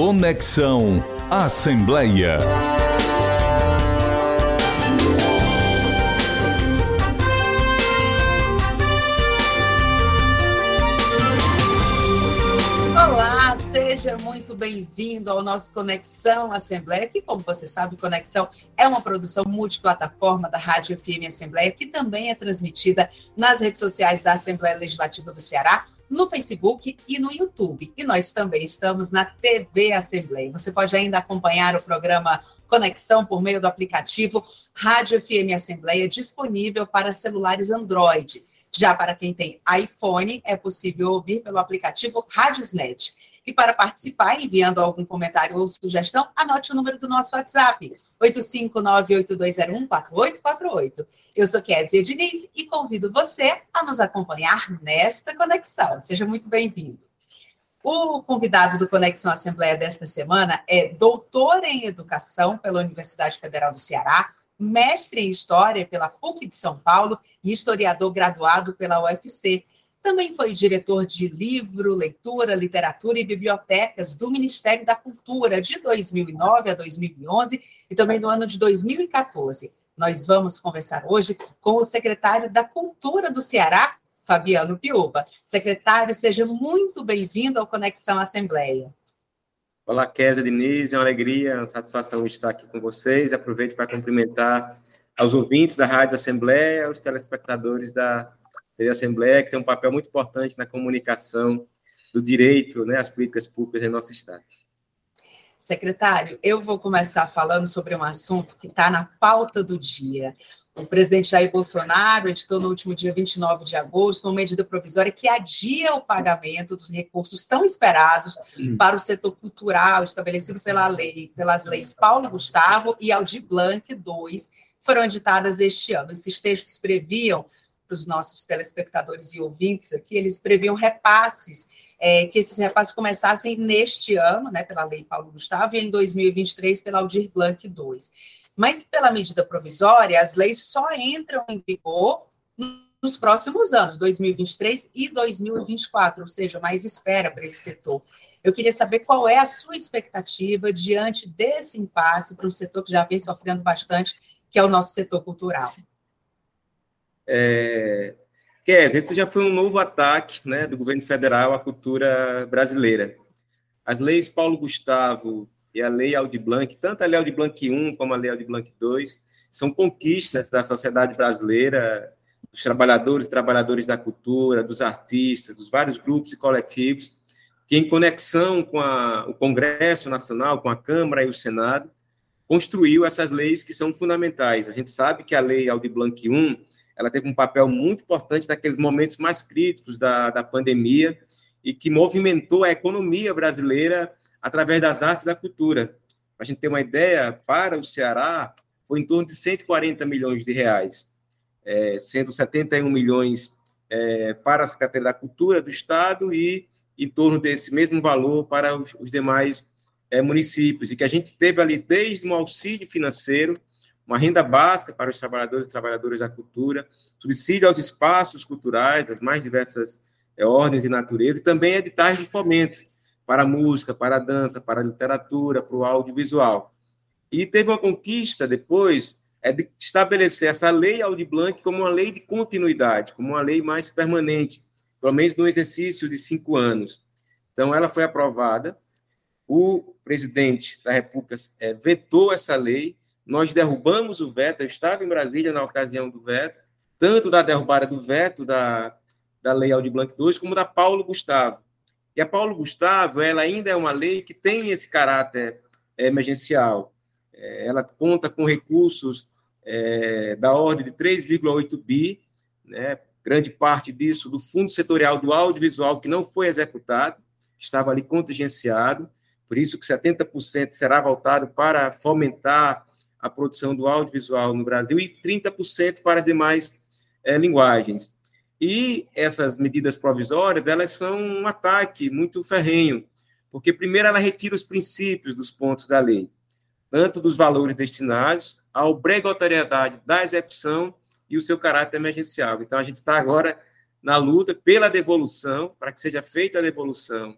Conexão Assembleia. Olá, seja muito bem-vindo ao nosso Conexão Assembleia, que, como você sabe, Conexão é uma produção multiplataforma da Rádio FM Assembleia, que também é transmitida nas redes sociais da Assembleia Legislativa do Ceará, no Facebook e no YouTube. E nós também estamos na TV Assembleia. Você pode ainda acompanhar o programa Conexão por meio do aplicativo Rádio FM Assembleia, disponível para celulares Android. Já para quem tem iPhone, é possível ouvir pelo aplicativo Radiosnet. E para participar, enviando algum comentário ou sugestão, anote o número do nosso WhatsApp, 859-8201-4848. Eu sou Kézia Diniz e convido você a nos acompanhar nesta conexão. Seja muito bem-vindo. O convidado do Conexão Assembleia desta semana é doutor em Educação pela Universidade Federal do Ceará, mestre em História pela PUC de São Paulo e historiador graduado pela UFC. Também foi diretor de livro, leitura, literatura e bibliotecas do Ministério da Cultura de 2009 a 2011 e também no ano de 2014. Nós vamos conversar hoje com o secretário da Cultura do Ceará, Fabiano Piuba. Secretário, seja muito bem-vindo ao Conexão Assembleia. Olá, Kézia Diniz, é uma alegria, uma satisfação estar aqui com vocês. Aproveito para cumprimentar aos ouvintes da Rádio Assembleia, aos telespectadores da TV Assembleia, que tem um papel muito importante na comunicação do direito né, às políticas públicas em nosso Estado. Secretário, eu vou começar falando sobre um assunto que está na pauta do dia. O presidente Jair Bolsonaro editou no último dia 29 de agosto uma medida provisória que adia o pagamento dos recursos tão esperados hum. para o setor cultural estabelecido pela lei, pelas leis Paulo Gustavo e Aldir Blanc II, foram editadas este ano. Esses textos previam para os nossos telespectadores e ouvintes aqui, eles previam repasses, é, que esses repasses começassem neste ano, né, pela Lei Paulo Gustavo, e em 2023 pela Aldir Blanc II. Mas, pela medida provisória, as leis só entram em vigor nos próximos anos, 2023 e 2024, ou seja, mais espera para esse setor. Eu queria saber qual é a sua expectativa diante desse impasse para um setor que já vem sofrendo bastante, que é o nosso setor cultural. É, Kézia, esse já foi um novo ataque né, do governo federal à cultura brasileira. As leis Paulo Gustavo e a Lei Aldir Blanc, tanto a Lei Aldir Blanc I como a Lei Aldir Blanc II, são conquistas da sociedade brasileira, dos trabalhadores e trabalhadoras da cultura, dos artistas, dos vários grupos e coletivos, que, em conexão com a, o Congresso Nacional, com a Câmara e o Senado, construiu essas leis que são fundamentais. A gente sabe que a Lei Aldir Blanc I ela teve um papel muito importante naqueles momentos mais críticos da, da pandemia e que movimentou a economia brasileira através das artes e da cultura. Para a gente ter uma ideia, para o Ceará, foi em torno de 140 milhões de reais, é, sendo 71 milhões é, para a Secretaria da Cultura do Estado e em torno desse mesmo valor para os, os demais é, municípios, e que a gente teve ali desde um auxílio financeiro uma renda básica para os trabalhadores e trabalhadoras da cultura, subsídio aos espaços culturais das mais diversas é, ordens e natureza, e também editais de fomento para a música, para a dança, para a literatura, para o audiovisual. E teve uma conquista depois é de estabelecer essa lei Audi Blanc como uma lei de continuidade, como uma lei mais permanente, pelo menos no exercício de cinco anos. Então, ela foi aprovada, o presidente da República é, vetou essa lei, nós derrubamos o veto, eu estava em Brasília na ocasião do veto, tanto da derrubada do veto da, da Lei Aldir Blanc II, como da Paulo Gustavo. E a Paulo Gustavo, ela ainda é uma lei que tem esse caráter é, emergencial. É, ela conta com recursos é, da ordem de 3,8 bi, né, grande parte disso do Fundo Setorial do Audiovisual, que não foi executado, estava ali contingenciado, por isso que 70% será voltado para fomentar a produção do audiovisual no Brasil e 30% para as demais é, linguagens. E essas medidas provisórias, elas são um ataque muito ferrenho, porque primeiro ela retira os princípios dos pontos da lei, tanto dos valores destinados à obrigatoriedade da execução e o seu caráter emergencial. Então a gente está agora na luta pela devolução, para que seja feita a devolução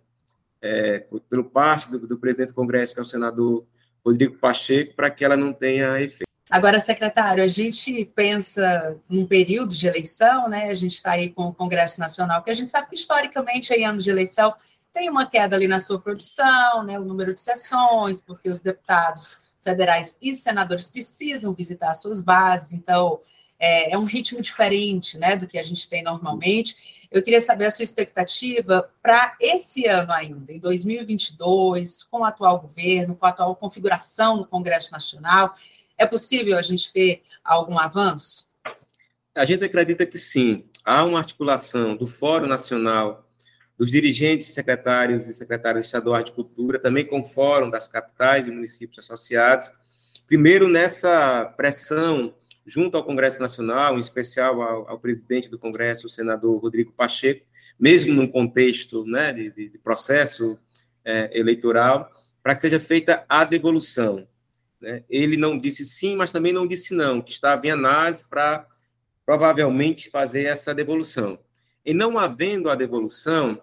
é, pelo parte do, do presidente do Congresso, que é o senador Rodrigo Pacheco, para que ela não tenha efeito. Agora, secretário, a gente pensa num período de eleição, né? A gente está aí com o Congresso Nacional, que a gente sabe que historicamente, em anos de eleição, tem uma queda ali na sua produção, né? O número de sessões, porque os deputados federais e senadores precisam visitar suas bases, então é, é um ritmo diferente, né, do que a gente tem normalmente. Eu queria saber a sua expectativa para esse ano ainda, em 2022, com o atual governo, com a atual configuração no Congresso Nacional. É possível a gente ter algum avanço? A gente acredita que sim. Há uma articulação do Fórum Nacional, dos dirigentes, secretários e secretárias estaduais de cultura, também com o Fórum das capitais e municípios associados. Primeiro, nessa pressão junto ao Congresso Nacional, em especial ao, ao presidente do Congresso, o senador Rodrigo Pacheco, mesmo num contexto né, de, de processo é, eleitoral, para que seja feita a devolução. Né? Ele não disse sim, mas também não disse não, que estava em análise para provavelmente fazer essa devolução. E não havendo a devolução,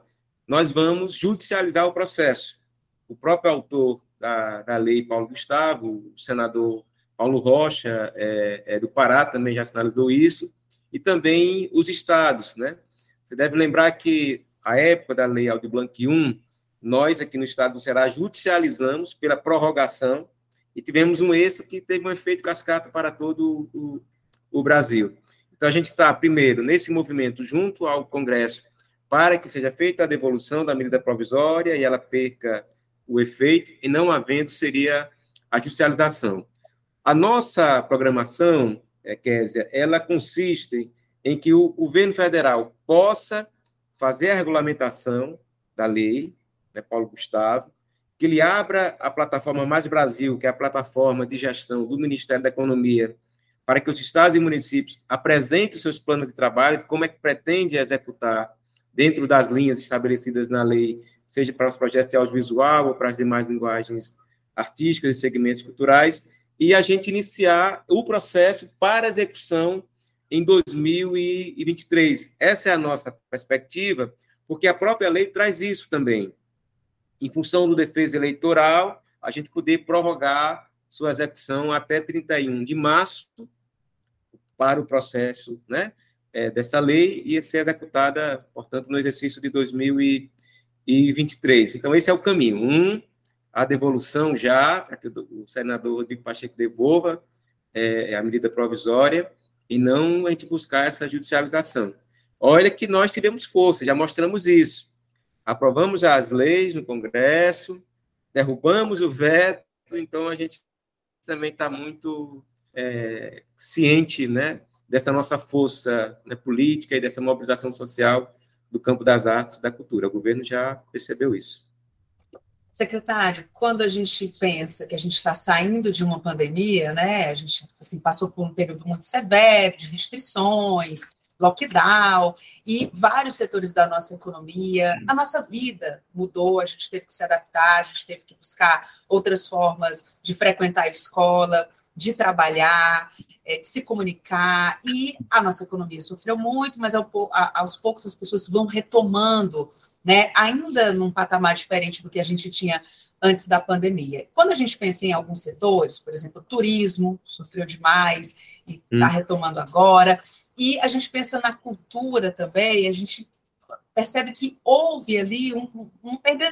nós vamos judicializar o processo. O próprio autor da, da lei, Paulo Gustavo, o senador Paulo Rocha, é, é, do Pará, também já sinalizou isso, e também os estados. Né? Você deve lembrar que a época da lei Aldir Blanc I, nós aqui no estado do Ceará judicializamos pela prorrogação e tivemos um êxito que teve um efeito cascata para todo o, o Brasil. Então, a gente está, primeiro, nesse movimento junto ao Congresso para que seja feita a devolução da medida provisória e ela perca o efeito, e não havendo, seria a judicialização. A nossa programação, é, Késia, ela consiste em que o governo federal possa fazer a regulamentação da lei, né, Paulo Gustavo, que ele abra a plataforma Mais Brasil, que é a plataforma de gestão do Ministério da Economia, para que os estados e municípios apresentem os seus planos de trabalho, como é que pretende executar dentro das linhas estabelecidas na lei, seja para os projetos de audiovisual ou para as demais linguagens artísticas e segmentos culturais, e a gente iniciar o processo para execução em 2023. Essa é a nossa perspectiva, porque a própria lei traz isso também em função do defesa eleitoral, a gente poder prorrogar sua execução até 31 de março para o processo né, é, dessa lei e ser executada, portanto, no exercício de 2023. Então, esse é o caminho. Um, a devolução já, para que o senador Rodrigo Pacheco devolva é, a medida provisória, e não a gente buscar essa judicialização. Olha que nós tivemos força, já mostramos isso aprovamos as leis no Congresso, derrubamos o veto, então a gente também está muito é, ciente né, dessa nossa força né, política e dessa mobilização social do campo das artes e da cultura. O governo já percebeu isso. Secretário, quando a gente pensa que a gente está saindo de uma pandemia, né, a gente assim, passou por um período muito severo de restrições, lockdown e vários setores da nossa economia. A nossa vida mudou, a gente teve que se adaptar, a gente teve que buscar outras formas de frequentar a escola, de trabalhar, é, de se comunicar, e a nossa economia sofreu muito, mas aos poucos as pessoas vão retomando, né, ainda num patamar diferente do que a gente tinha antes da pandemia. Quando a gente pensa em alguns setores, por exemplo, turismo sofreu demais e está hum. retomando agora, e a gente pensa na cultura também, a gente percebe que houve ali um, um perda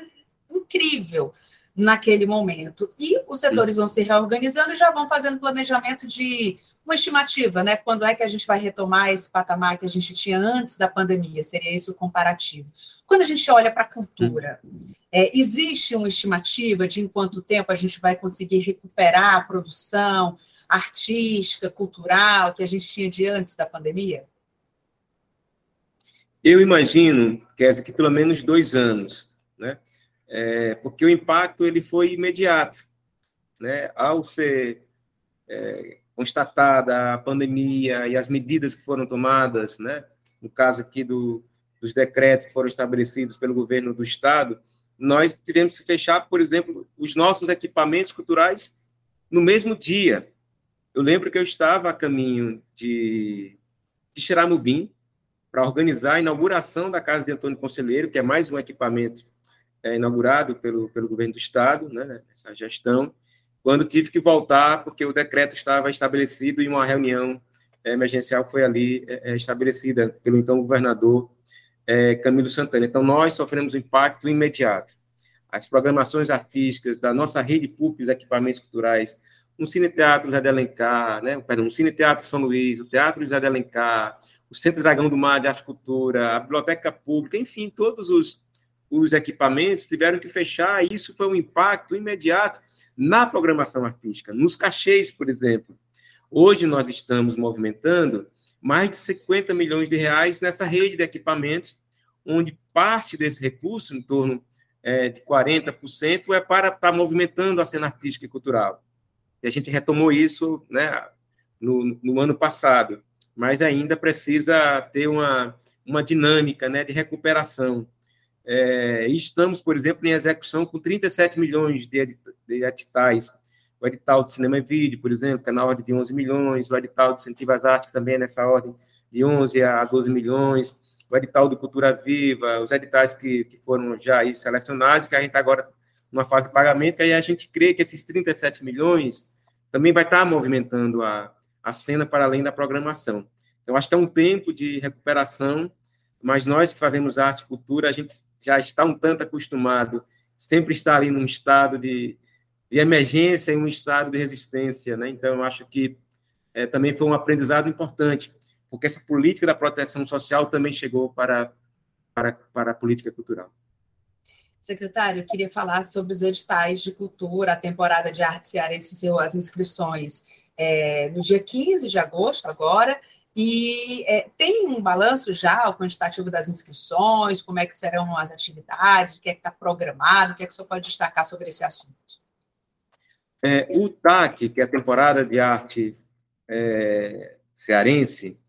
incrível naquele momento. E os setores vão se reorganizando e já vão fazendo planejamento de uma estimativa, né? Quando é que a gente vai retomar esse patamar que a gente tinha antes da pandemia? Seria esse o comparativo. Quando a gente olha para a cultura, é, existe uma estimativa de em quanto tempo a gente vai conseguir recuperar a produção artística, cultural que a gente tinha de antes da pandemia? Eu imagino, Kézia, que pelo menos dois anos, né? É, porque o impacto ele foi imediato, né? Ao ser é, constatada a pandemia e as medidas que foram tomadas, né, no caso aqui do, dos decretos que foram estabelecidos pelo governo do estado, nós tivemos que fechar, por exemplo, os nossos equipamentos culturais no mesmo dia. Eu lembro que eu estava a caminho de, de Xiramubim para organizar a inauguração da Casa de Antônio Conselheiro, que é mais um equipamento é, inaugurado pelo, pelo governo do Estado, né, essa gestão, quando tive que voltar, porque o decreto estava estabelecido e uma reunião é, emergencial foi ali é, é estabelecida pelo então governador Camilo Santana. Então, nós sofremos um impacto imediato. As programações artísticas da nossa rede pública de equipamentos culturais, um Cine-Teatro José de Alencar, né, perdão, um São Luís, o Teatro José de Alencar, o Centro Dragão do Mar de Arte Cultura, a Biblioteca Pública, enfim, todos os, os equipamentos tiveram que fechar, e isso foi um impacto imediato na programação artística, nos cachês, por exemplo. Hoje nós estamos movimentando mais de 50 milhões de reais nessa rede de equipamentos, onde parte desse recurso, em torno é, de 40%, é para estar movimentando a cena artística e cultural. E a gente retomou isso né, no, no ano passado mas ainda precisa ter uma, uma dinâmica né, de recuperação. É, estamos, por exemplo, em execução com 37 milhões de, de editais. O edital de cinema e vídeo, por exemplo, que é na ordem de 11 milhões, o edital de incentivo às artes também é nessa ordem de 11 a 12 milhões, o edital de cultura viva, os editais que, que foram já aí selecionados, que a gente está agora numa fase de pagamento, aí a gente crê que esses 37 milhões também vai estar movimentando a, a cena para além da programação. Eu acho que é um tempo de recuperação, mas nós que fazemos arte e cultura, a gente já está um tanto acostumado, sempre está ali num estado de, de emergência e um estado de resistência, né? Então, eu acho que é, também foi um aprendizado importante, porque essa política da proteção social também chegou para, para, para a política cultural. Secretário, eu queria falar sobre os editais de cultura, a temporada de arte cearense encerrou as inscrições é, no dia 15 de agosto, agora, e é, tem um balanço já, o quantitativo das inscrições, como é que serão as atividades, o que é que está programado, o que é que o senhor pode destacar sobre esse assunto? É, o TAC, que é a temporada de arte é, cearense,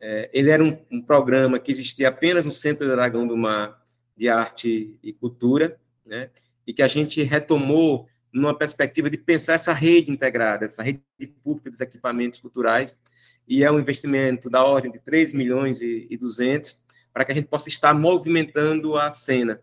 é, ele era um, um, programa que existia apenas no Centro Dragão do Mar de Arte e Cultura, né, e que a gente retomou numa perspectiva de pensar essa rede integrada, essa rede pública dos equipamentos culturais, e é um investimento da ordem de 3 milhões e, e 200 para que a gente possa estar movimentando a cena.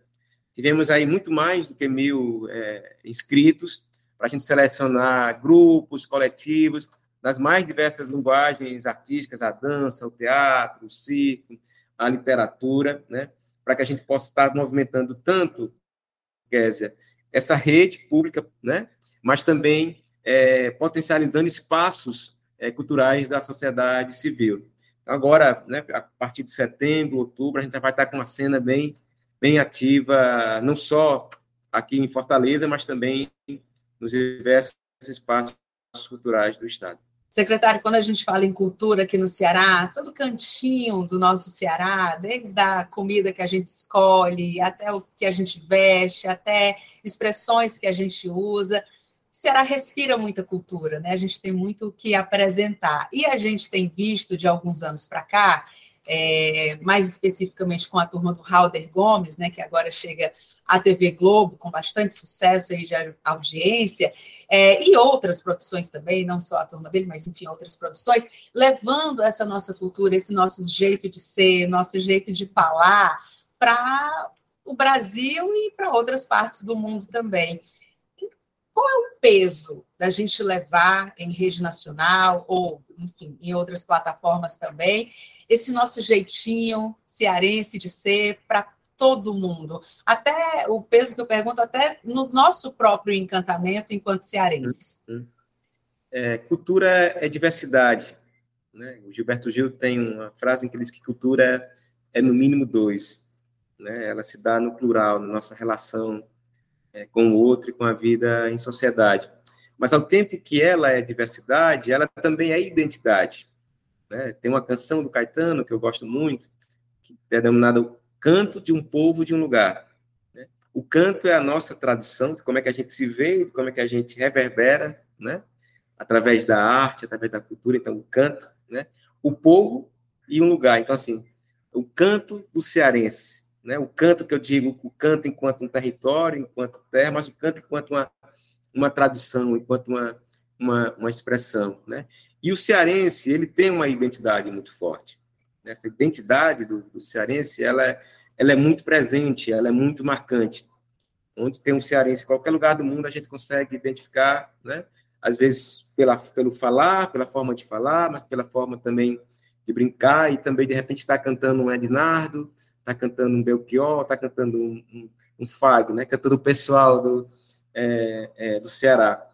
Tivemos aí muito mais do que mil é, inscritos para a gente selecionar grupos, coletivos, nas mais diversas linguagens artísticas, a dança, o teatro, o circo, a literatura, né? para que a gente possa estar movimentando tanto, Kézia, essa rede pública, né? mas também é, potencializando espaços é, culturais da sociedade civil. Agora, né, a partir de setembro, outubro, a gente vai estar com uma cena bem, bem ativa, não só aqui em Fortaleza, mas também nos diversos espaços culturais do Estado. Secretário, quando a gente fala em cultura aqui no Ceará, todo cantinho do nosso Ceará, desde a comida que a gente escolhe, até o que a gente veste, até expressões que a gente usa, Ceará respira muita cultura, né? A gente tem muito o que apresentar. E a gente tem visto de alguns anos para cá, é, mais especificamente com a turma do Halder Gomes, né, que agora chega a TV Globo, com bastante sucesso aí de audiência, é, e outras produções também, não só a turma dele, mas enfim, outras produções, levando essa nossa cultura, esse nosso jeito de ser, nosso jeito de falar para o Brasil e para outras partes do mundo também. Qual é o peso da gente levar em rede nacional ou, enfim, em outras plataformas também, esse nosso jeitinho cearense de ser para todo mundo. Até o peso que eu pergunto, até no nosso próprio encantamento enquanto cearense. É, cultura é diversidade. Né? O Gilberto Gil tem uma frase em que diz que cultura é no mínimo dois. Né? Ela se dá no plural, na nossa relação é, com o outro e com a vida em sociedade. Mas ao tempo que ela é diversidade, ela também é identidade. Né? Tem uma canção do Caetano que eu gosto muito, que é denominada canto de um povo de um lugar. Né? O canto é a nossa tradução de como é que a gente se vê, como é que a gente reverbera, né? através da arte, através da cultura. Então, o canto, né? o povo e um lugar. Então, assim, o canto do cearense. Né? O canto que eu digo, o canto enquanto um território, enquanto terra, mas o canto enquanto uma, uma tradução, enquanto uma, uma, uma expressão. Né? E o cearense, ele tem uma identidade muito forte essa identidade do, do cearense, ela é, ela é muito presente, ela é muito marcante. onde tem um cearense em qualquer lugar do mundo, a gente consegue identificar, né? às vezes pela, pelo falar, pela forma de falar, mas pela forma também de brincar, e também, de repente, está cantando um Ednardo, está cantando um Belchior, está cantando um, um, um Fag, né? cantando o pessoal do, é, é, do Ceará.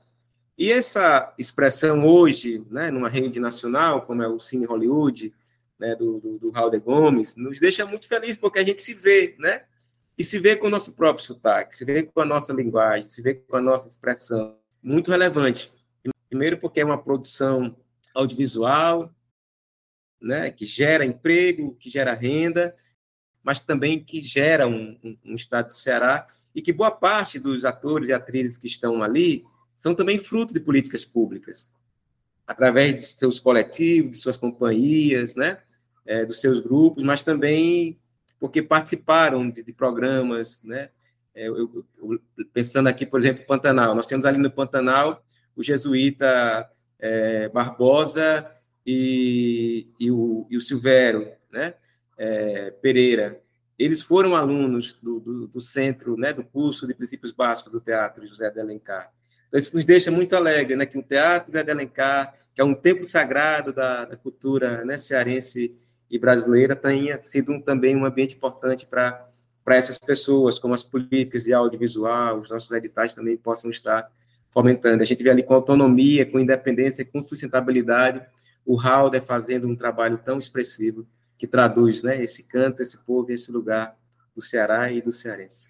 E essa expressão hoje, né, numa rede nacional, como é o Cine Hollywood, né, do, do, do Raul Gomes, nos deixa muito feliz, porque a gente se vê, né? E se vê com o nosso próprio sotaque, se vê com a nossa linguagem, se vê com a nossa expressão. Muito relevante. Primeiro, porque é uma produção audiovisual, né, que gera emprego, que gera renda, mas também que gera um, um, estado do Ceará e que boa parte dos atores e atrizes que estão ali são também fruto de políticas públicas, através de seus coletivos, de suas companhias, né, é, dos seus grupos, mas também porque participaram de, de programas, né, é, eu, eu, pensando aqui, por exemplo, Pantanal, nós temos ali no Pantanal o jesuíta é, Barbosa e, e, o, e o Silvério, né, é, Pereira, eles foram alunos do, do, do, centro, né, do curso de princípios básicos do teatro José de Alencar. Então, isso nos deixa muito alegre, né, que o teatro José de Alencar, que é um templo sagrado da, da cultura né, cearense e brasileira, tenha sido um, também um ambiente importante para para essas pessoas, como as políticas de audiovisual, os nossos editais também possam estar fomentando. A gente vê ali com autonomia, com independência, com sustentabilidade, o Halder fazendo um trabalho tão expressivo que traduz né, esse canto, esse povo, esse lugar do Ceará e do cearense.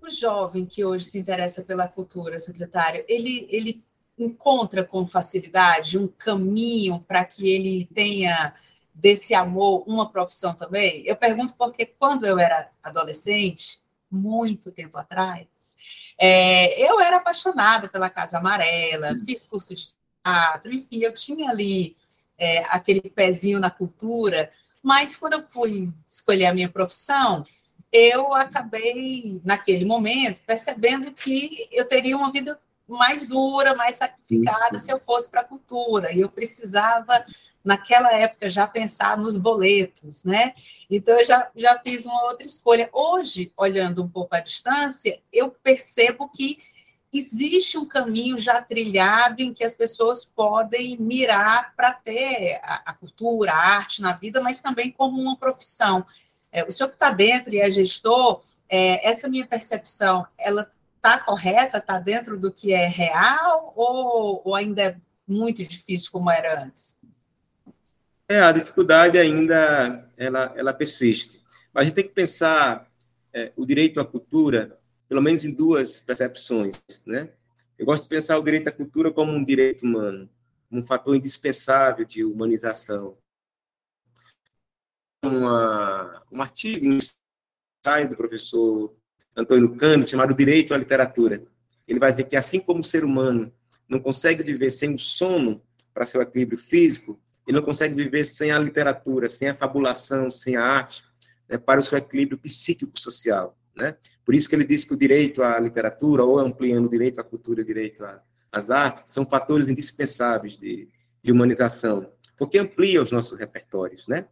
O jovem que hoje se interessa pela cultura, secretário, ele, ele encontra com facilidade um caminho para que ele tenha desse amor uma profissão também? Eu pergunto porque quando eu era adolescente, muito tempo atrás, é, eu era apaixonada pela Casa Amarela, fiz curso de teatro, enfim, eu tinha ali é, aquele pezinho na cultura, mas quando eu fui escolher a minha profissão, eu acabei, naquele momento, percebendo que eu teria uma vida mais dura, mais sacrificada se eu fosse para a cultura, e eu precisava naquela época já pensar nos boletos, né? Então eu já, já fiz uma outra escolha. Hoje, olhando um pouco à distância, eu percebo que existe um caminho já trilhado em que as pessoas podem mirar para ter a, a, cultura, a arte na vida, mas também como uma profissão. É, o senhor que está dentro e é gestor, é, essa minha percepção, ela está correta, está dentro do que é real ou, ou ainda é muito difícil como era antes? É, a dificuldade ainda ela, ela persiste. Mas a gente tem que pensar é, o direito à cultura pelo menos em duas percepções, né? Eu gosto de pensar o direito à cultura como um direito humano, um fator indispensável de humanização. Uma, um artigo, um ensaio do professor Antônio Cândido, chamado Direito à Literatura. Ele vai dizer que, assim como o ser humano não consegue viver sem o sono para seu equilíbrio físico, ele não consegue viver sem a literatura, sem a fabulação, sem a arte, né, para o seu equilíbrio psíquico-social. Né? Por isso que ele diz que o direito à literatura, ou ampliando o direito à cultura e o direito às artes, são fatores indispensáveis de, de humanização, porque amplia os nossos repertórios. Né?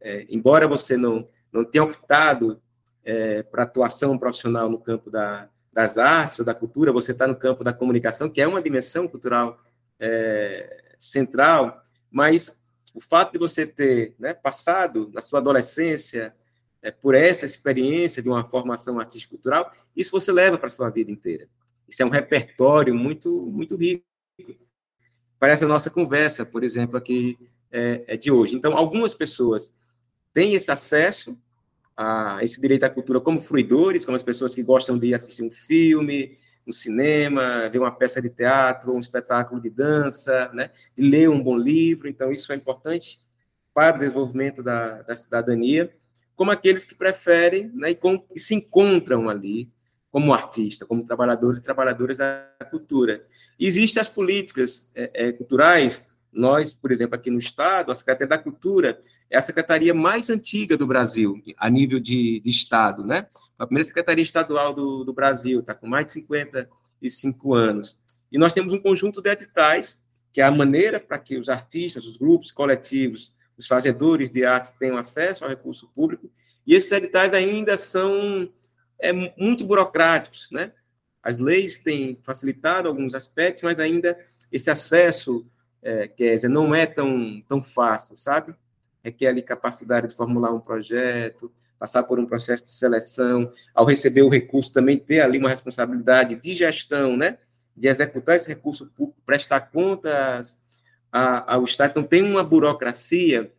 É, embora você não, não tenha optado é, para atuação profissional no campo da, das artes ou da cultura, você está no campo da comunicação, que é uma dimensão cultural é, central, mas o fato de você ter né, passado na sua adolescência é, por essa experiência de uma formação artística cultural, isso você leva para a sua vida inteira. Isso é um repertório muito, muito rico. Parece a nossa conversa, por exemplo, aqui é, é de hoje. Então, algumas pessoas têm esse acesso a esse direito à cultura como fruidores, como as pessoas que gostam de assistir um filme, um cinema, ver uma peça de teatro, um espetáculo de dança, né? ler um bom livro. Então, isso é importante para o desenvolvimento da, da cidadania como aqueles que preferem né, e, com, e se encontram ali como artista, como trabalhadores e trabalhadoras da cultura. Existem as políticas é, é, culturais, nós, por exemplo, aqui no Estado, a Secretaria da Cultura é a secretaria mais antiga do Brasil, a nível de, de Estado, né? A primeira secretaria estadual do, do Brasil, está com mais de 55 anos. E nós temos um conjunto de editais, que é a maneira para que os artistas, os grupos coletivos, os fazedores de arte tenham acesso ao recurso público, e esses editais ainda são é, muito burocráticos, né? As leis têm facilitado alguns aspectos, mas ainda esse acesso, é, quer dizer, não é tão, tão fácil, sabe? Requer ali capacidade de formular um projeto, passar por um processo de seleção, ao receber o recurso também ter ali uma responsabilidade de gestão, né? De executar esse recurso público, prestar contas ao Estado. Então, tem uma burocracia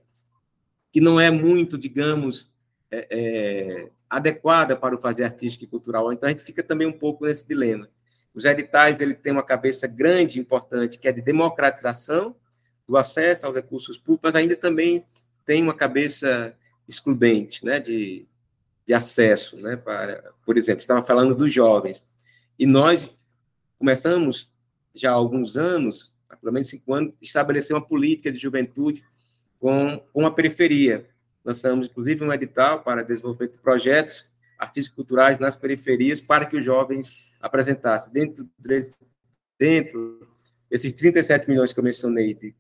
que não é muito, digamos, é, é, adequada para o fazer artístico e cultural. Então, a gente fica também um pouco nesse dilema. Os editais ele tem uma cabeça grande importante, que é de democratização do acesso aos recursos públicos, mas ainda também tem uma cabeça excludente, né, de, de acesso, né, para, por exemplo, estava falando dos jovens, e nós começamos já há alguns anos, há pelo menos cinco anos, estabelecer uma política de juventude com, com a periferia. Lançamos, inclusive, um edital para desenvolvimento de projetos artísticos culturais nas periferias para que os jovens apresentassem. Dentro, dentro desses 37 milhões que eu mencionei de,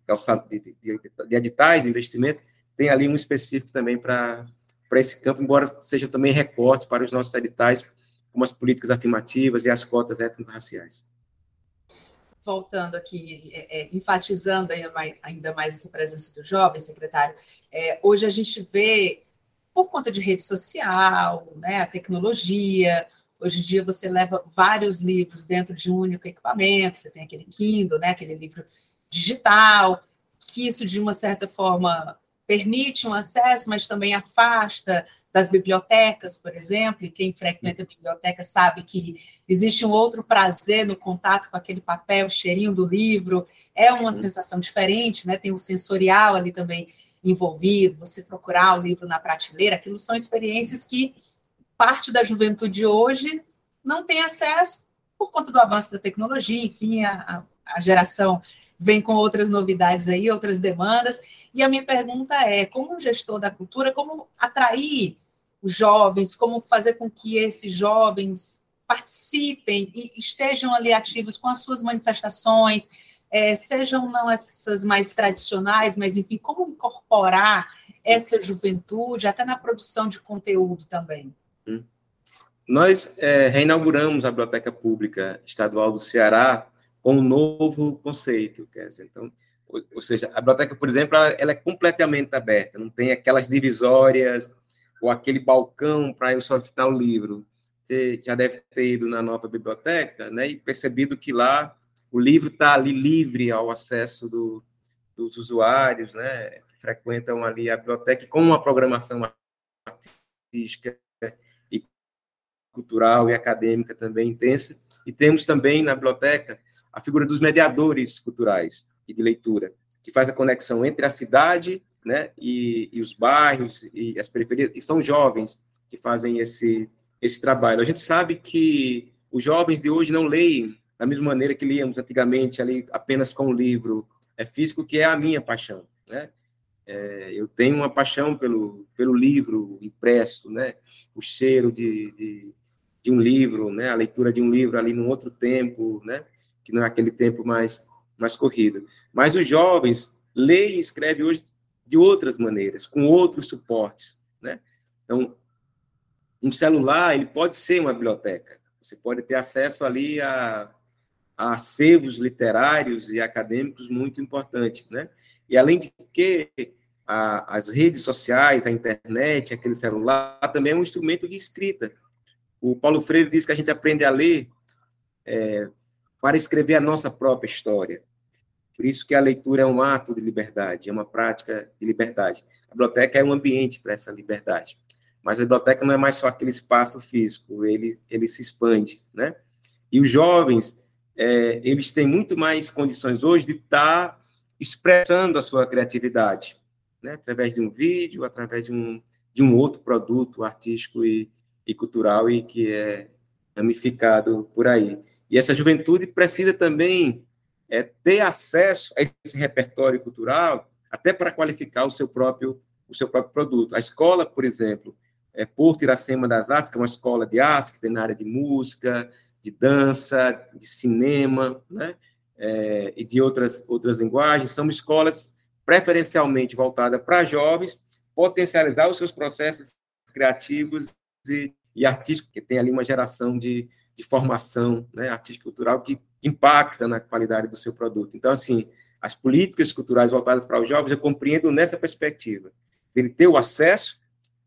de, de, de editais de investimento, tem ali um específico também para esse campo, embora seja também recortes para os nossos editais, como as políticas afirmativas e as cotas étnico-raciais. Voltando aqui, é, é, enfatizando ainda mais, ainda mais, essa presença do jovem, secretário, é, hoje a gente vê, por conta de rede social, né, a tecnologia, hoje em dia você leva vários livros dentro de um único equipamento, você tem aquele Kindle, né, aquele livro digital, que isso, de uma certa forma, permite um acesso, mas também afasta das bibliotecas, por exemplo, e quem frequenta a biblioteca sabe que existe um outro prazer no contato com aquele papel, o cheirinho do livro, é uma sensação diferente, né? Tem o sensorial ali também envolvido, você procurar o livro na prateleira, aquilo são experiências que parte da juventude hoje não tem acesso por conta do avanço da tecnologia, enfim, a, a geração vem com outras novidades aí, outras demandas. E a minha pergunta é: como gestor da cultura, como atrair os jovens, como fazer com que esses jovens participem e estejam ali ativos com as suas manifestações, é, sejam não essas mais tradicionais, mas enfim, como incorporar essa juventude até na produção de conteúdo também? Hum. Nós é, reinauguramos a Biblioteca Pública Estadual do Ceará com um novo conceito. Quer dizer, então, ou, ou seja, a biblioteca, por exemplo, ela, ela, é completamente aberta, não tem aquelas divisórias ou aquele balcão para eu solicitar o livro. Você já deve ter ido na nova biblioteca né, e percebido que lá o livro está ali livre ao acesso do, dos usuários, né, que frequentam ali a biblioteca com uma programação artística cultural e acadêmica também intensa. E temos também na biblioteca a figura dos mediadores culturais e de leitura, que faz a conexão entre a cidade né, e, e os bairros e as periferias, e são jovens que fazem esse, esse trabalho. A gente sabe que os jovens de hoje não leem da mesma maneira que líamos antigamente, ali apenas com o livro é físico, que é a minha paixão. Né? É, eu tenho uma paixão pelo, pelo livro impresso, né? o cheiro de, de, de um livro, né? a leitura de um livro ali num outro tempo, né? que não é aquele tempo mais, mais corrido. Mas os jovens leem e escrevem hoje de outras maneiras, com outros suportes, né? Então, um celular, ele pode ser uma biblioteca. Você pode ter acesso ali a, a acervos literários e acadêmicos muito importantes, né? E além de que a, as redes sociais, a internet, aquele celular, também é um instrumento de escrita. O Paulo Freire diz que a gente aprende a ler é, para escrever a nossa própria história. Por isso que a leitura é um ato de liberdade, é uma prática de liberdade. A biblioteca é um ambiente para essa liberdade. Mas a biblioteca não é mais só aquele espaço físico, ele, ele se expande, né? E os jovens, é, eles têm muito mais condições hoje de estar tá expressando a sua criatividade, né? Através de um vídeo, através de um, de um outro produto artístico e, e cultural e que é ramificado por aí. E essa juventude precisa também é, ter acesso a esse repertório cultural, até para qualificar o seu próprio o seu próprio produto. A escola, por exemplo, é Porto Iracema das Artes, que é uma escola de arte que tem na área de música, de dança, de cinema, né? É, e de outras outras linguagens, são escolas preferencialmente voltadas para jovens potencializar os seus processos criativos e, e artístico, que tem ali uma geração de, de formação né, artística cultural que impacta na qualidade do seu produto. Então, assim, as políticas culturais voltadas para os jovens, eu compreendo nessa perspectiva, dele ter o acesso,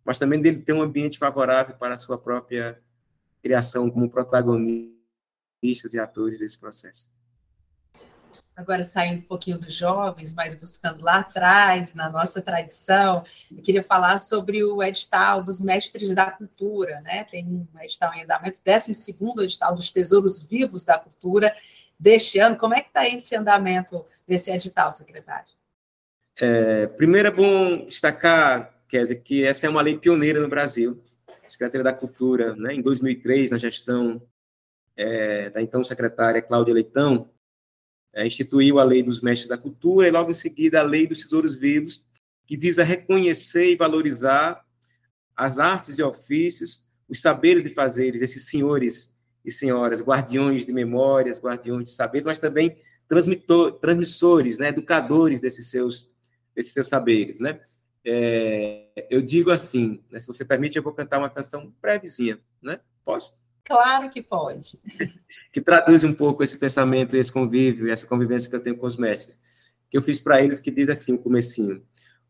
mas também dele ter um ambiente favorável para a sua própria criação como protagonistas e atores desse processo. Agora, saindo um pouquinho dos jovens, mas buscando lá atrás, na nossa tradição, eu queria falar sobre o edital dos mestres da cultura, né? Tem um edital em andamento, 12 edital dos tesouros vivos da cultura deste ano. Como é que está esse andamento desse edital, secretário? É, primeiro é bom destacar, Kézia, que essa é uma lei pioneira no Brasil. A Secretaria da Cultura, né, em 2003, na gestão é, da então secretária Cláudia Leitão, é, instituiu a Lei dos Mestres da Cultura e, logo em seguida, a Lei dos Tesouros Vivos, que visa reconhecer e valorizar as artes e ofícios, os saberes e fazeres, esses senhores e senhoras, guardiões de memórias, guardiões de saberes, mas também transmissores, né, educadores desses seus, desses seus saberes. Né? É, eu digo assim, né, se você permite, eu vou cantar uma canção brevezinha. Né? Posso? Claro que pode. que traduz um pouco esse pensamento, esse convívio, essa convivência que eu tenho com os mestres. Que eu fiz para eles, que diz assim, o comecinho.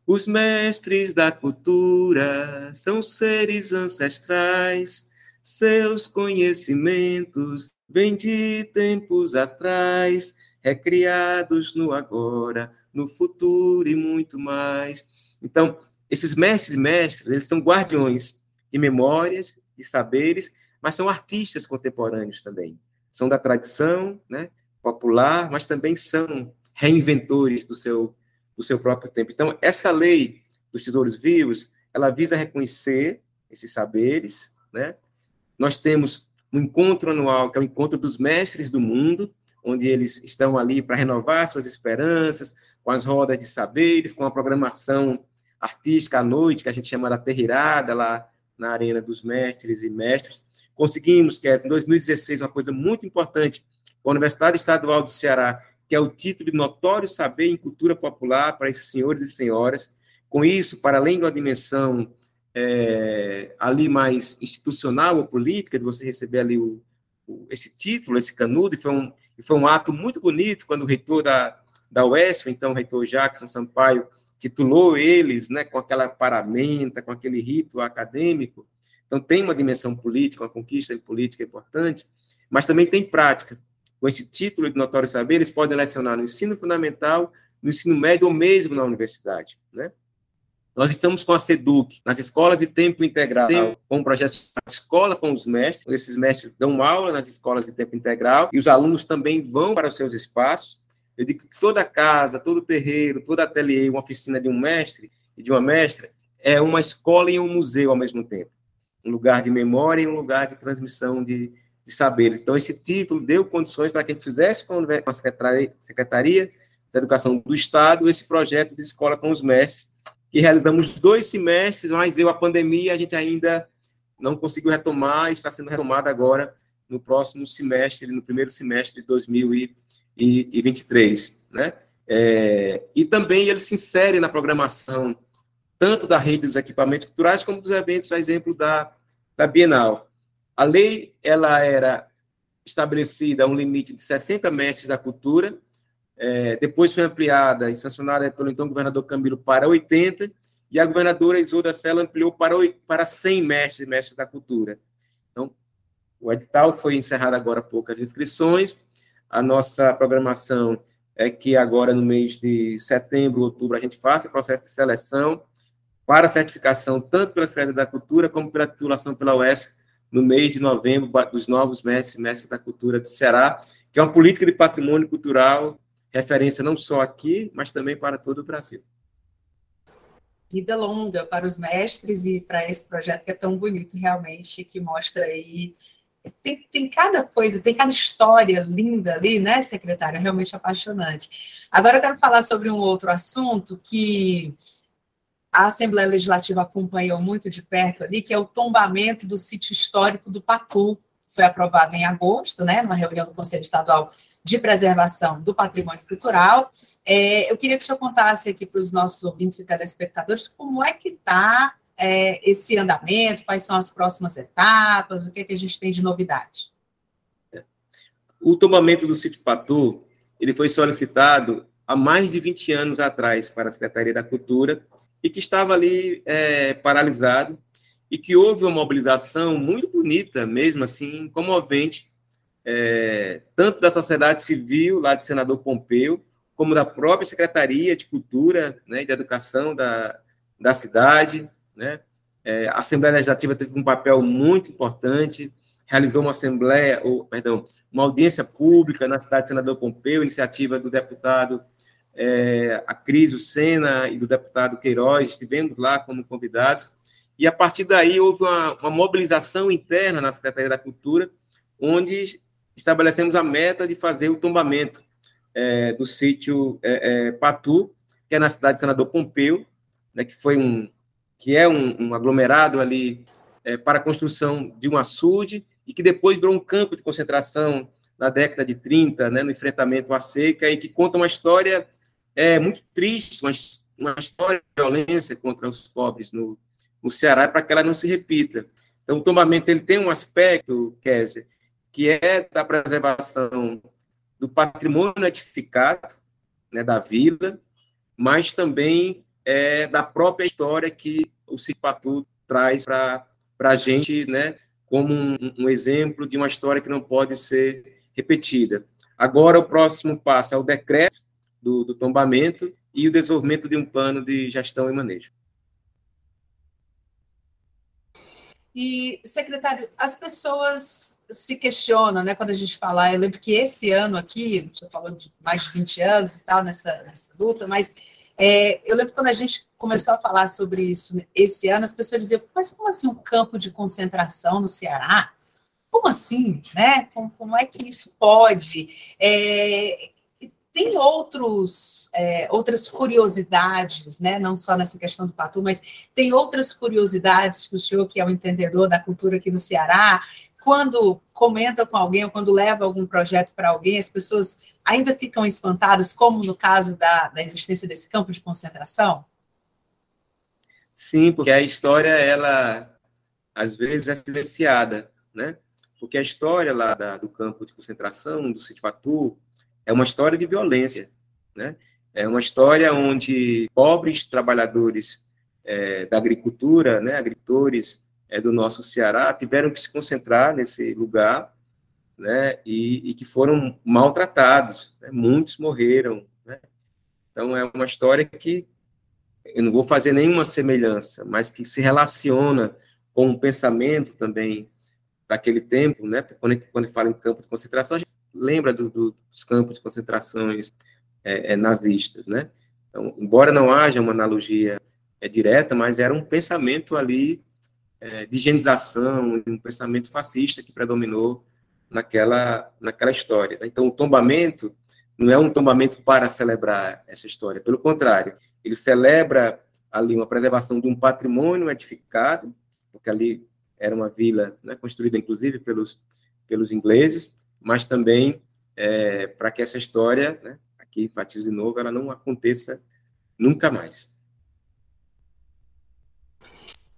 Os mestres da cultura são seres ancestrais, seus conhecimentos vêm de tempos atrás, recriados no agora, no futuro e muito mais. Então, esses mestres e mestres, eles são guardiões de memórias, de saberes mas são artistas contemporâneos também. São da tradição né, popular, mas também são reinventores do seu, do seu próprio tempo. Então, essa lei dos tesouros vivos, ela visa reconhecer esses saberes. Né? Nós temos um encontro anual, que é o encontro dos mestres do mundo, onde eles estão ali para renovar suas esperanças, com as rodas de saberes, com a programação artística à noite, que a gente chama da terreirada, lá na Arena dos Mestres e Mestres. Conseguimos, que em 2016, uma coisa muito importante, a Universidade Estadual do Ceará, que é o título de Notório Saber em Cultura Popular para esses senhores e senhoras. Com isso, para além da dimensão é, ali mais institucional ou política, de você receber ali o, o, esse título, esse canudo, e foi, um, e foi um ato muito bonito quando o reitor da, da UESF, então o reitor Jackson Sampaio, titulou eles né, com aquela paramenta, com aquele rito acadêmico. Então, tem uma dimensão política, uma conquista política importante, mas também tem prática. Com esse título de notório saber, eles podem lecionar no ensino fundamental, no ensino médio ou mesmo na universidade. Né? Nós estamos com a SEDUC, nas escolas de tempo integral, com um projeto de escola com os mestres. Esses mestres dão aula nas escolas de tempo integral e os alunos também vão para os seus espaços eu digo que toda casa, todo terreiro, todo ateliê, uma oficina de um mestre e de uma mestra é uma escola e um museu ao mesmo tempo. Um lugar de memória e um lugar de transmissão de, de saberes. Então, esse título deu condições para que a gente fizesse com a Secretaria, da Educação do Estado esse projeto de escola com os mestres, que realizamos dois semestres, mas deu a pandemia, a gente ainda não conseguiu retomar, está sendo retomada agora no próximo semestre, no primeiro semestre de 2023, né? É, e também ele se insere na programação tanto da rede dos equipamentos culturais como dos eventos, a exemplo da, da Bienal. A lei ela era estabelecida um limite de 60 mestres da cultura, é, depois foi ampliada e sancionada pelo então governador Camilo para 80, e a governadora Isolda Sela ampliou para, para 100 mestres mestres da cultura. O edital foi encerrado agora poucas inscrições. A nossa programação é que agora, no mês de setembro, outubro, a gente faça o processo de seleção para certificação, tanto pela Secretaria da Cultura, como pela titulação pela UES, no mês de novembro, dos novos mestres mestres da cultura do Ceará, que é uma política de patrimônio cultural, referência não só aqui, mas também para todo o Brasil. Vida longa para os mestres e para esse projeto que é tão bonito, realmente, que mostra aí tem, tem cada coisa, tem cada história linda ali, né, secretária? Realmente apaixonante. Agora eu quero falar sobre um outro assunto que a Assembleia Legislativa acompanhou muito de perto ali, que é o tombamento do sítio histórico do Patu. Foi aprovado em agosto, né, numa reunião do Conselho Estadual de Preservação do Patrimônio Cultural. É, eu queria que o senhor contasse aqui para os nossos ouvintes e telespectadores como é que está é, esse andamento? Quais são as próximas etapas? O que, é que a gente tem de novidade? O tombamento do sítio Patu, ele foi solicitado há mais de 20 anos atrás para a Secretaria da Cultura e que estava ali é, paralisado e que houve uma mobilização muito bonita, mesmo assim, comovente, é, tanto da sociedade civil, lá de senador Pompeu, como da própria Secretaria de Cultura né, e de Educação da, da cidade. Né? É, a Assembleia Legislativa teve um papel muito importante, realizou uma assembleia, ou, perdão, uma audiência pública na cidade de Senador Pompeu, iniciativa do deputado é, Acrisio Sena e do deputado Queiroz, estivemos lá como convidados, e a partir daí houve uma, uma mobilização interna na Secretaria da Cultura, onde estabelecemos a meta de fazer o tombamento é, do sítio é, é, Patu, que é na cidade de Senador Pompeu, né, que foi um que é um, um aglomerado ali é, para a construção de um açude e que depois virou um campo de concentração na década de 30, né, no enfrentamento à seca, e que conta uma história é, muito triste, uma, uma história de violência contra os pobres no, no Ceará, para que ela não se repita. Então, o tombamento ele tem um aspecto, Kézia, que é da preservação do patrimônio edificado né, da vila, mas também é da própria história que o Cipatu traz para a gente, né, como um, um, exemplo de uma história que não pode ser repetida. Agora, o próximo passo é o decreto do, do tombamento e o desenvolvimento de um plano de gestão e manejo. E, secretário, as pessoas se questionam, né, quando a gente fala, eu lembro que esse ano aqui, você falou de mais de 20 anos e tal nessa, nessa luta, mas é, eu lembro quando a gente começou a falar sobre isso esse ano, as pessoas diziam, mas como assim um campo de concentração no Ceará? Como assim, né? Como, como é que isso pode? É, tem outros, é, outras curiosidades, né? não só nessa questão do Patu, mas tem outras curiosidades que o senhor, que é o um entendedor da cultura aqui no Ceará, quando comenta com alguém ou quando leva algum projeto para alguém, as pessoas ainda ficam espantadas, como no caso da, da existência desse campo de concentração? Sim, porque a história, ela, às vezes, é silenciada, né? Porque a história lá da, do campo de concentração, do sítio é uma história de violência, né? É uma história onde pobres trabalhadores é, da agricultura, né, agricultores é, do nosso Ceará, tiveram que se concentrar nesse lugar, né, e, e que foram maltratados, né, muitos morreram, né? Então é uma história que eu não vou fazer nenhuma semelhança, mas que se relaciona com o pensamento também daquele tempo, né? Quando, quando fala em campo de concentração, a gente lembra do, do, dos campos de concentrações é, é, nazistas, né? Então, embora não haja uma analogia é, direta, mas era um pensamento ali é, de higienização, um pensamento fascista que predominou naquela, naquela história. Né? Então, o tombamento não é um tombamento para celebrar essa história, pelo contrário, ele celebra ali uma preservação de um patrimônio edificado, porque ali era uma vila né, construída, inclusive, pelos, pelos ingleses, mas também é, para que essa história, né, aqui enfatizo de novo, ela não aconteça nunca mais.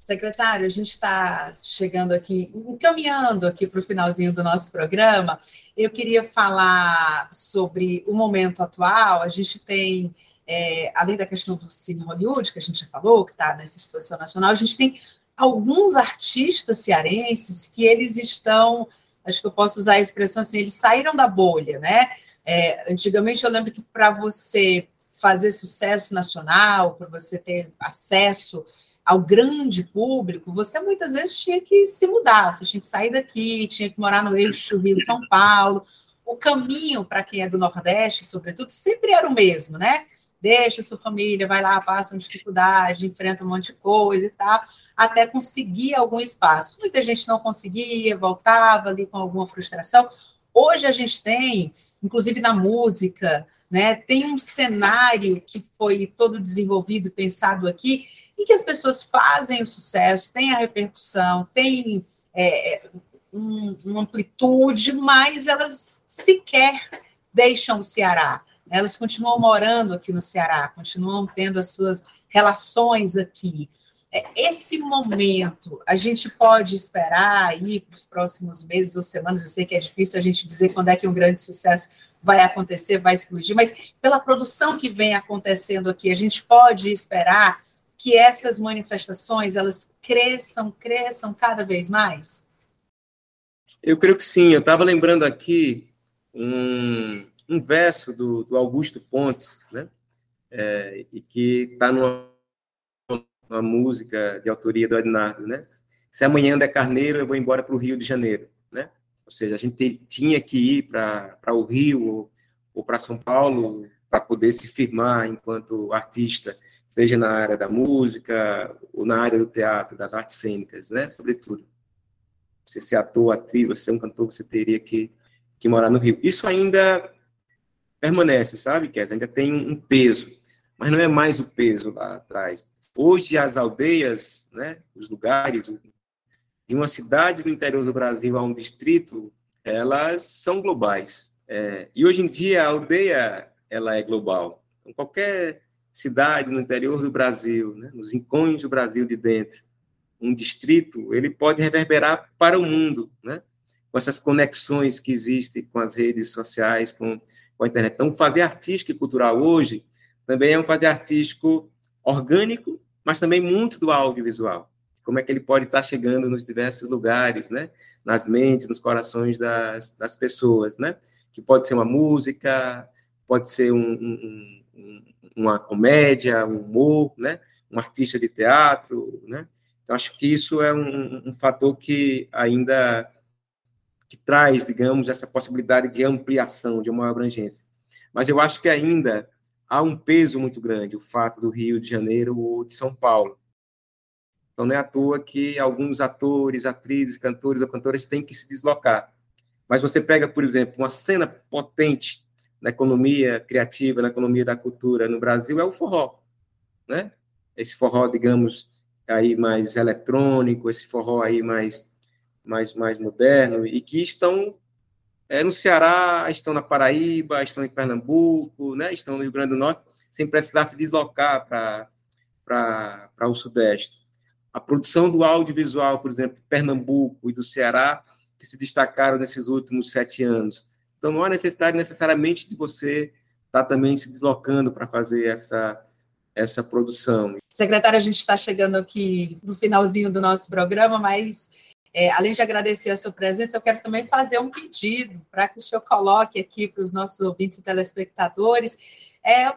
Secretário, a gente está chegando aqui, encaminhando aqui para o finalzinho do nosso programa. Eu queria falar sobre o momento atual. A gente tem, é, além da questão do Cine Hollywood, que a gente já falou, que está nessa exposição nacional, a gente tem alguns artistas cearenses que eles estão acho que eu posso usar a expressão assim, eles saíram da bolha, né? É, antigamente eu lembro que para você fazer sucesso nacional, para você ter acesso ao grande público, você muitas vezes tinha que se mudar, você tinha que sair daqui, tinha que morar no eixo Rio-São Paulo. O caminho para quem é do Nordeste, sobretudo, sempre era o mesmo, né? Deixa sua família, vai lá, passa uma dificuldade, enfrenta um monte de coisa e tal até conseguir algum espaço. Muita gente não conseguia, voltava ali com alguma frustração. Hoje a gente tem, inclusive na música, né, tem um cenário que foi todo desenvolvido, pensado aqui, em que as pessoas fazem o sucesso, tem a repercussão, tem é, um, uma amplitude, mas elas sequer deixam o Ceará. Né? Elas continuam morando aqui no Ceará, continuam tendo as suas relações aqui. É, esse momento, a gente pode esperar aí para os próximos meses ou semanas, eu sei que é difícil a gente dizer quando é que um grande sucesso vai acontecer, vai explodir, mas pela produção que vem acontecendo aqui, a gente pode esperar que essas manifestações elas cresçam, cresçam cada vez mais? Eu creio que sim. Eu estava lembrando aqui um, um verso do, do, Augusto Pontes, né? É, e que está numa, numa, música de autoria do Ednardo, né? Se amanhã der carneiro, eu vou embora para o Rio de Janeiro, né? Ou seja, a gente tinha que ir para o Rio ou, ou para São Paulo para poder se firmar enquanto artista, seja na área da música ou na área do teatro, das artes cênicas, né? Sobretudo. Você ser ator, atriz, você ser um cantor, você teria que, que morar no Rio. Isso ainda permanece, sabe, Kes? Ainda tem um peso, mas não é mais o peso lá atrás. Hoje, as aldeias, né, os lugares, de uma cidade do interior do Brasil a um distrito, elas são globais. É, e hoje em dia, a aldeia ela é global. Então, qualquer cidade no interior do Brasil, né, nos rincões do Brasil de dentro, um distrito, ele pode reverberar para o mundo, né? com essas conexões que existem com as redes sociais, com, com a internet. Então, fazer artístico e cultural hoje também é um fazer artístico orgânico, mas também muito do audiovisual. Como é que ele pode estar chegando nos diversos lugares, né? nas mentes, nos corações das, das pessoas, né? que pode ser uma música, pode ser um, um, um, uma comédia, um humor, né? um artista de teatro, né? Então, acho que isso é um, um fator que ainda que traz, digamos, essa possibilidade de ampliação, de uma abrangência. Mas eu acho que ainda há um peso muito grande o fato do Rio de Janeiro ou de São Paulo. Então, não é à toa que alguns atores, atrizes, cantores ou cantoras têm que se deslocar. Mas você pega, por exemplo, uma cena potente na economia criativa, na economia da cultura no Brasil, é o forró. Né? Esse forró, digamos, aí mais eletrônico, esse forró aí mais mais mais moderno e que estão é, no Ceará, estão na Paraíba, estão em Pernambuco, né, estão no Rio Grande do Norte, sem precisar se deslocar para para o Sudeste. A produção do audiovisual, por exemplo, de Pernambuco e do Ceará, que se destacaram nesses últimos sete anos. Então, não há necessidade necessariamente de você estar tá também se deslocando para fazer essa, essa produção. Secretário, a gente está chegando aqui no finalzinho do nosso programa, mas é, além de agradecer a sua presença, eu quero também fazer um pedido para que o senhor coloque aqui para os nossos ouvintes e telespectadores. É,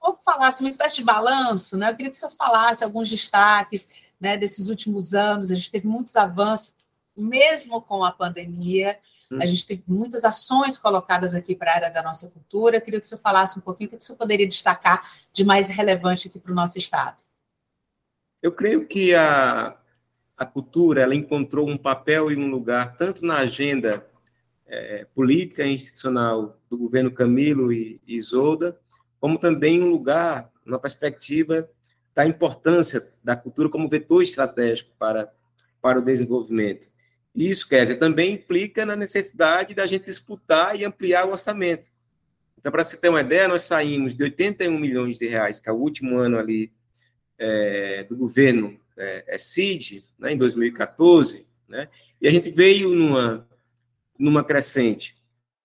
vou falar assim, uma espécie de balanço, né? Eu queria que o senhor falasse alguns destaques né, desses últimos anos. A gente teve muitos avanços, mesmo com a pandemia. A gente teve muitas ações colocadas aqui para a área da nossa cultura. Eu queria que o senhor falasse um pouquinho o que o senhor poderia destacar de mais relevante aqui para o nosso Estado. Eu creio que a, a cultura ela encontrou um papel e um lugar tanto na agenda é, política e institucional do governo Camilo e, e Isolda, como também um lugar na perspectiva da importância da cultura como vetor estratégico para, para o desenvolvimento. Isso, dizer, também implica na necessidade da gente disputar e ampliar o orçamento. Então, para você ter uma ideia, nós saímos de 81 milhões de reais, que é o último ano ali é, do governo é, é CID, né, em 2014, né, e a gente veio numa, numa crescente.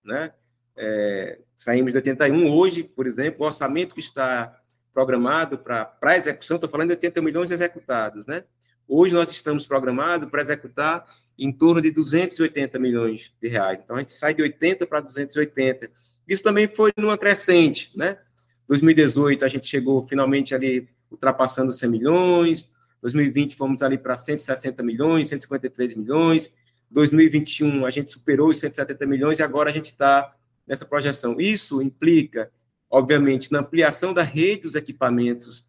Né, é, saímos de 81, hoje, por exemplo, o orçamento que está programado para execução, estou falando de 80 milhões executados, né? Hoje nós estamos programados para executar em torno de 280 milhões de reais. Então, a gente sai de 80 para 280. Isso também foi numa crescente, né? 2018, a gente chegou finalmente ali ultrapassando 100 milhões. 2020, fomos ali para 160 milhões, 153 milhões. 2021, a gente superou os 170 milhões e agora a gente está nessa projeção. Isso implica, obviamente, na ampliação da rede dos equipamentos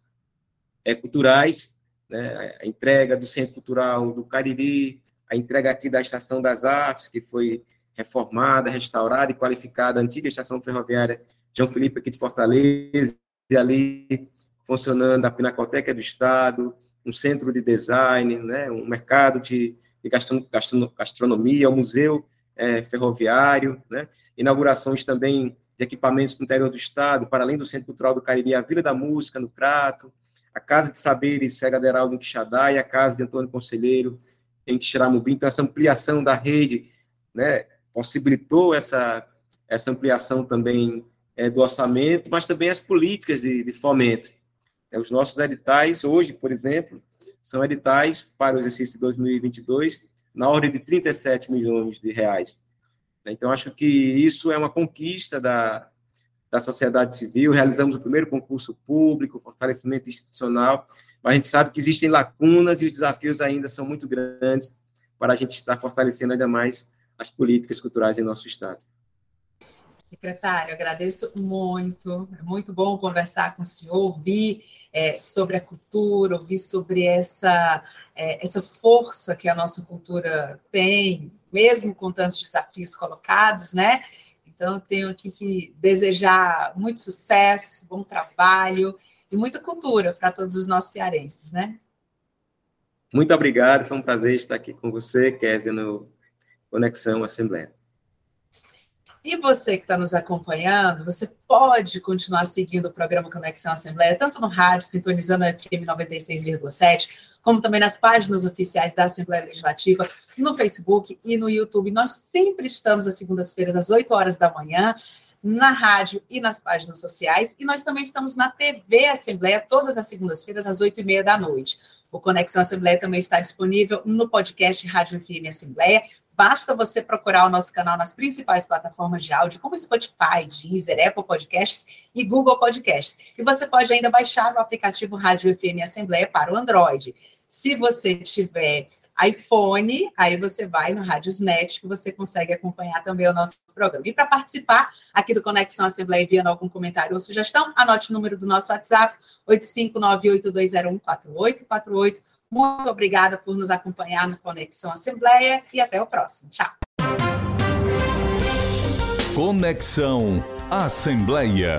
é, culturais, né? a entrega do Centro Cultural do Cariri, a entrega aqui da Estação das Artes, que foi reformada, restaurada e qualificada, a antiga estação ferroviária João Felipe aqui de Fortaleza, e ali funcionando a Pinacoteca do Estado, um centro de design, né, um mercado de, de gastronomia, um museu é, ferroviário, né, inaugurações também de equipamentos no interior do Estado, para além do Centro Cultural do Cariri, a Vila da Música, no Crato, a Casa de Saberes Federal do Quixadá e a Casa de Antônio Conselheiro em Quixeramobim. Então, essa ampliação da rede né, possibilitou essa, essa ampliação também é, do orçamento, mas também as políticas de, de fomento. É, os nossos editais, hoje, por exemplo, são editais para o exercício de 2022 na ordem de 37 milhões de reais. Então, acho que isso é uma conquista da, da sociedade civil. Realizamos o primeiro concurso público, fortalecimento institucional, mas a gente sabe que existem lacunas e os desafios ainda são muito grandes para a gente estar fortalecendo ainda mais as políticas culturais em nosso Estado. Secretário, agradeço muito. É muito bom conversar com o senhor, ouvir é, sobre a cultura, ouvir sobre essa, é, essa força que a nossa cultura tem, mesmo com tantos desafios colocados, né? Então, tenho aqui que desejar muito sucesso, bom trabalho e muita cultura para todos os nossos cearenses, né? Muito obrigado, foi um prazer estar aqui com você, Kézia, no Conexão Assembleia. E você que está nos acompanhando, você pode continuar seguindo o programa Conexão Assembleia, tanto no rádio, sintonizando a FM 96,7, como também nas páginas oficiais da Assembleia Legislativa, no Facebook e no YouTube. Nós sempre estamos às segundas-feiras, às 8 horas da manhã, na rádio e nas páginas sociais. E nós também estamos na TV Assembleia, todas as segundas-feiras, às 8 e meia da noite. O Conexão Assembleia também está disponível no podcast Rádio FM Assembleia Basta você procurar o nosso canal nas principais plataformas de áudio, como Spotify, Deezer, Apple Podcasts e Google Podcasts. E você pode ainda baixar o aplicativo Rádio FM Assembleia para o Android. Se você tiver iPhone, aí você vai no Rádiosnet, que você consegue acompanhar também o nosso programa. E para participar aqui do Conexão Assembleia enviando algum comentário ou sugestão, anote o número do nosso WhatsApp, 85982014848. Muito obrigada por nos acompanhar no Conexão Assembleia e até o próximo. Tchau. Conexão Assembleia.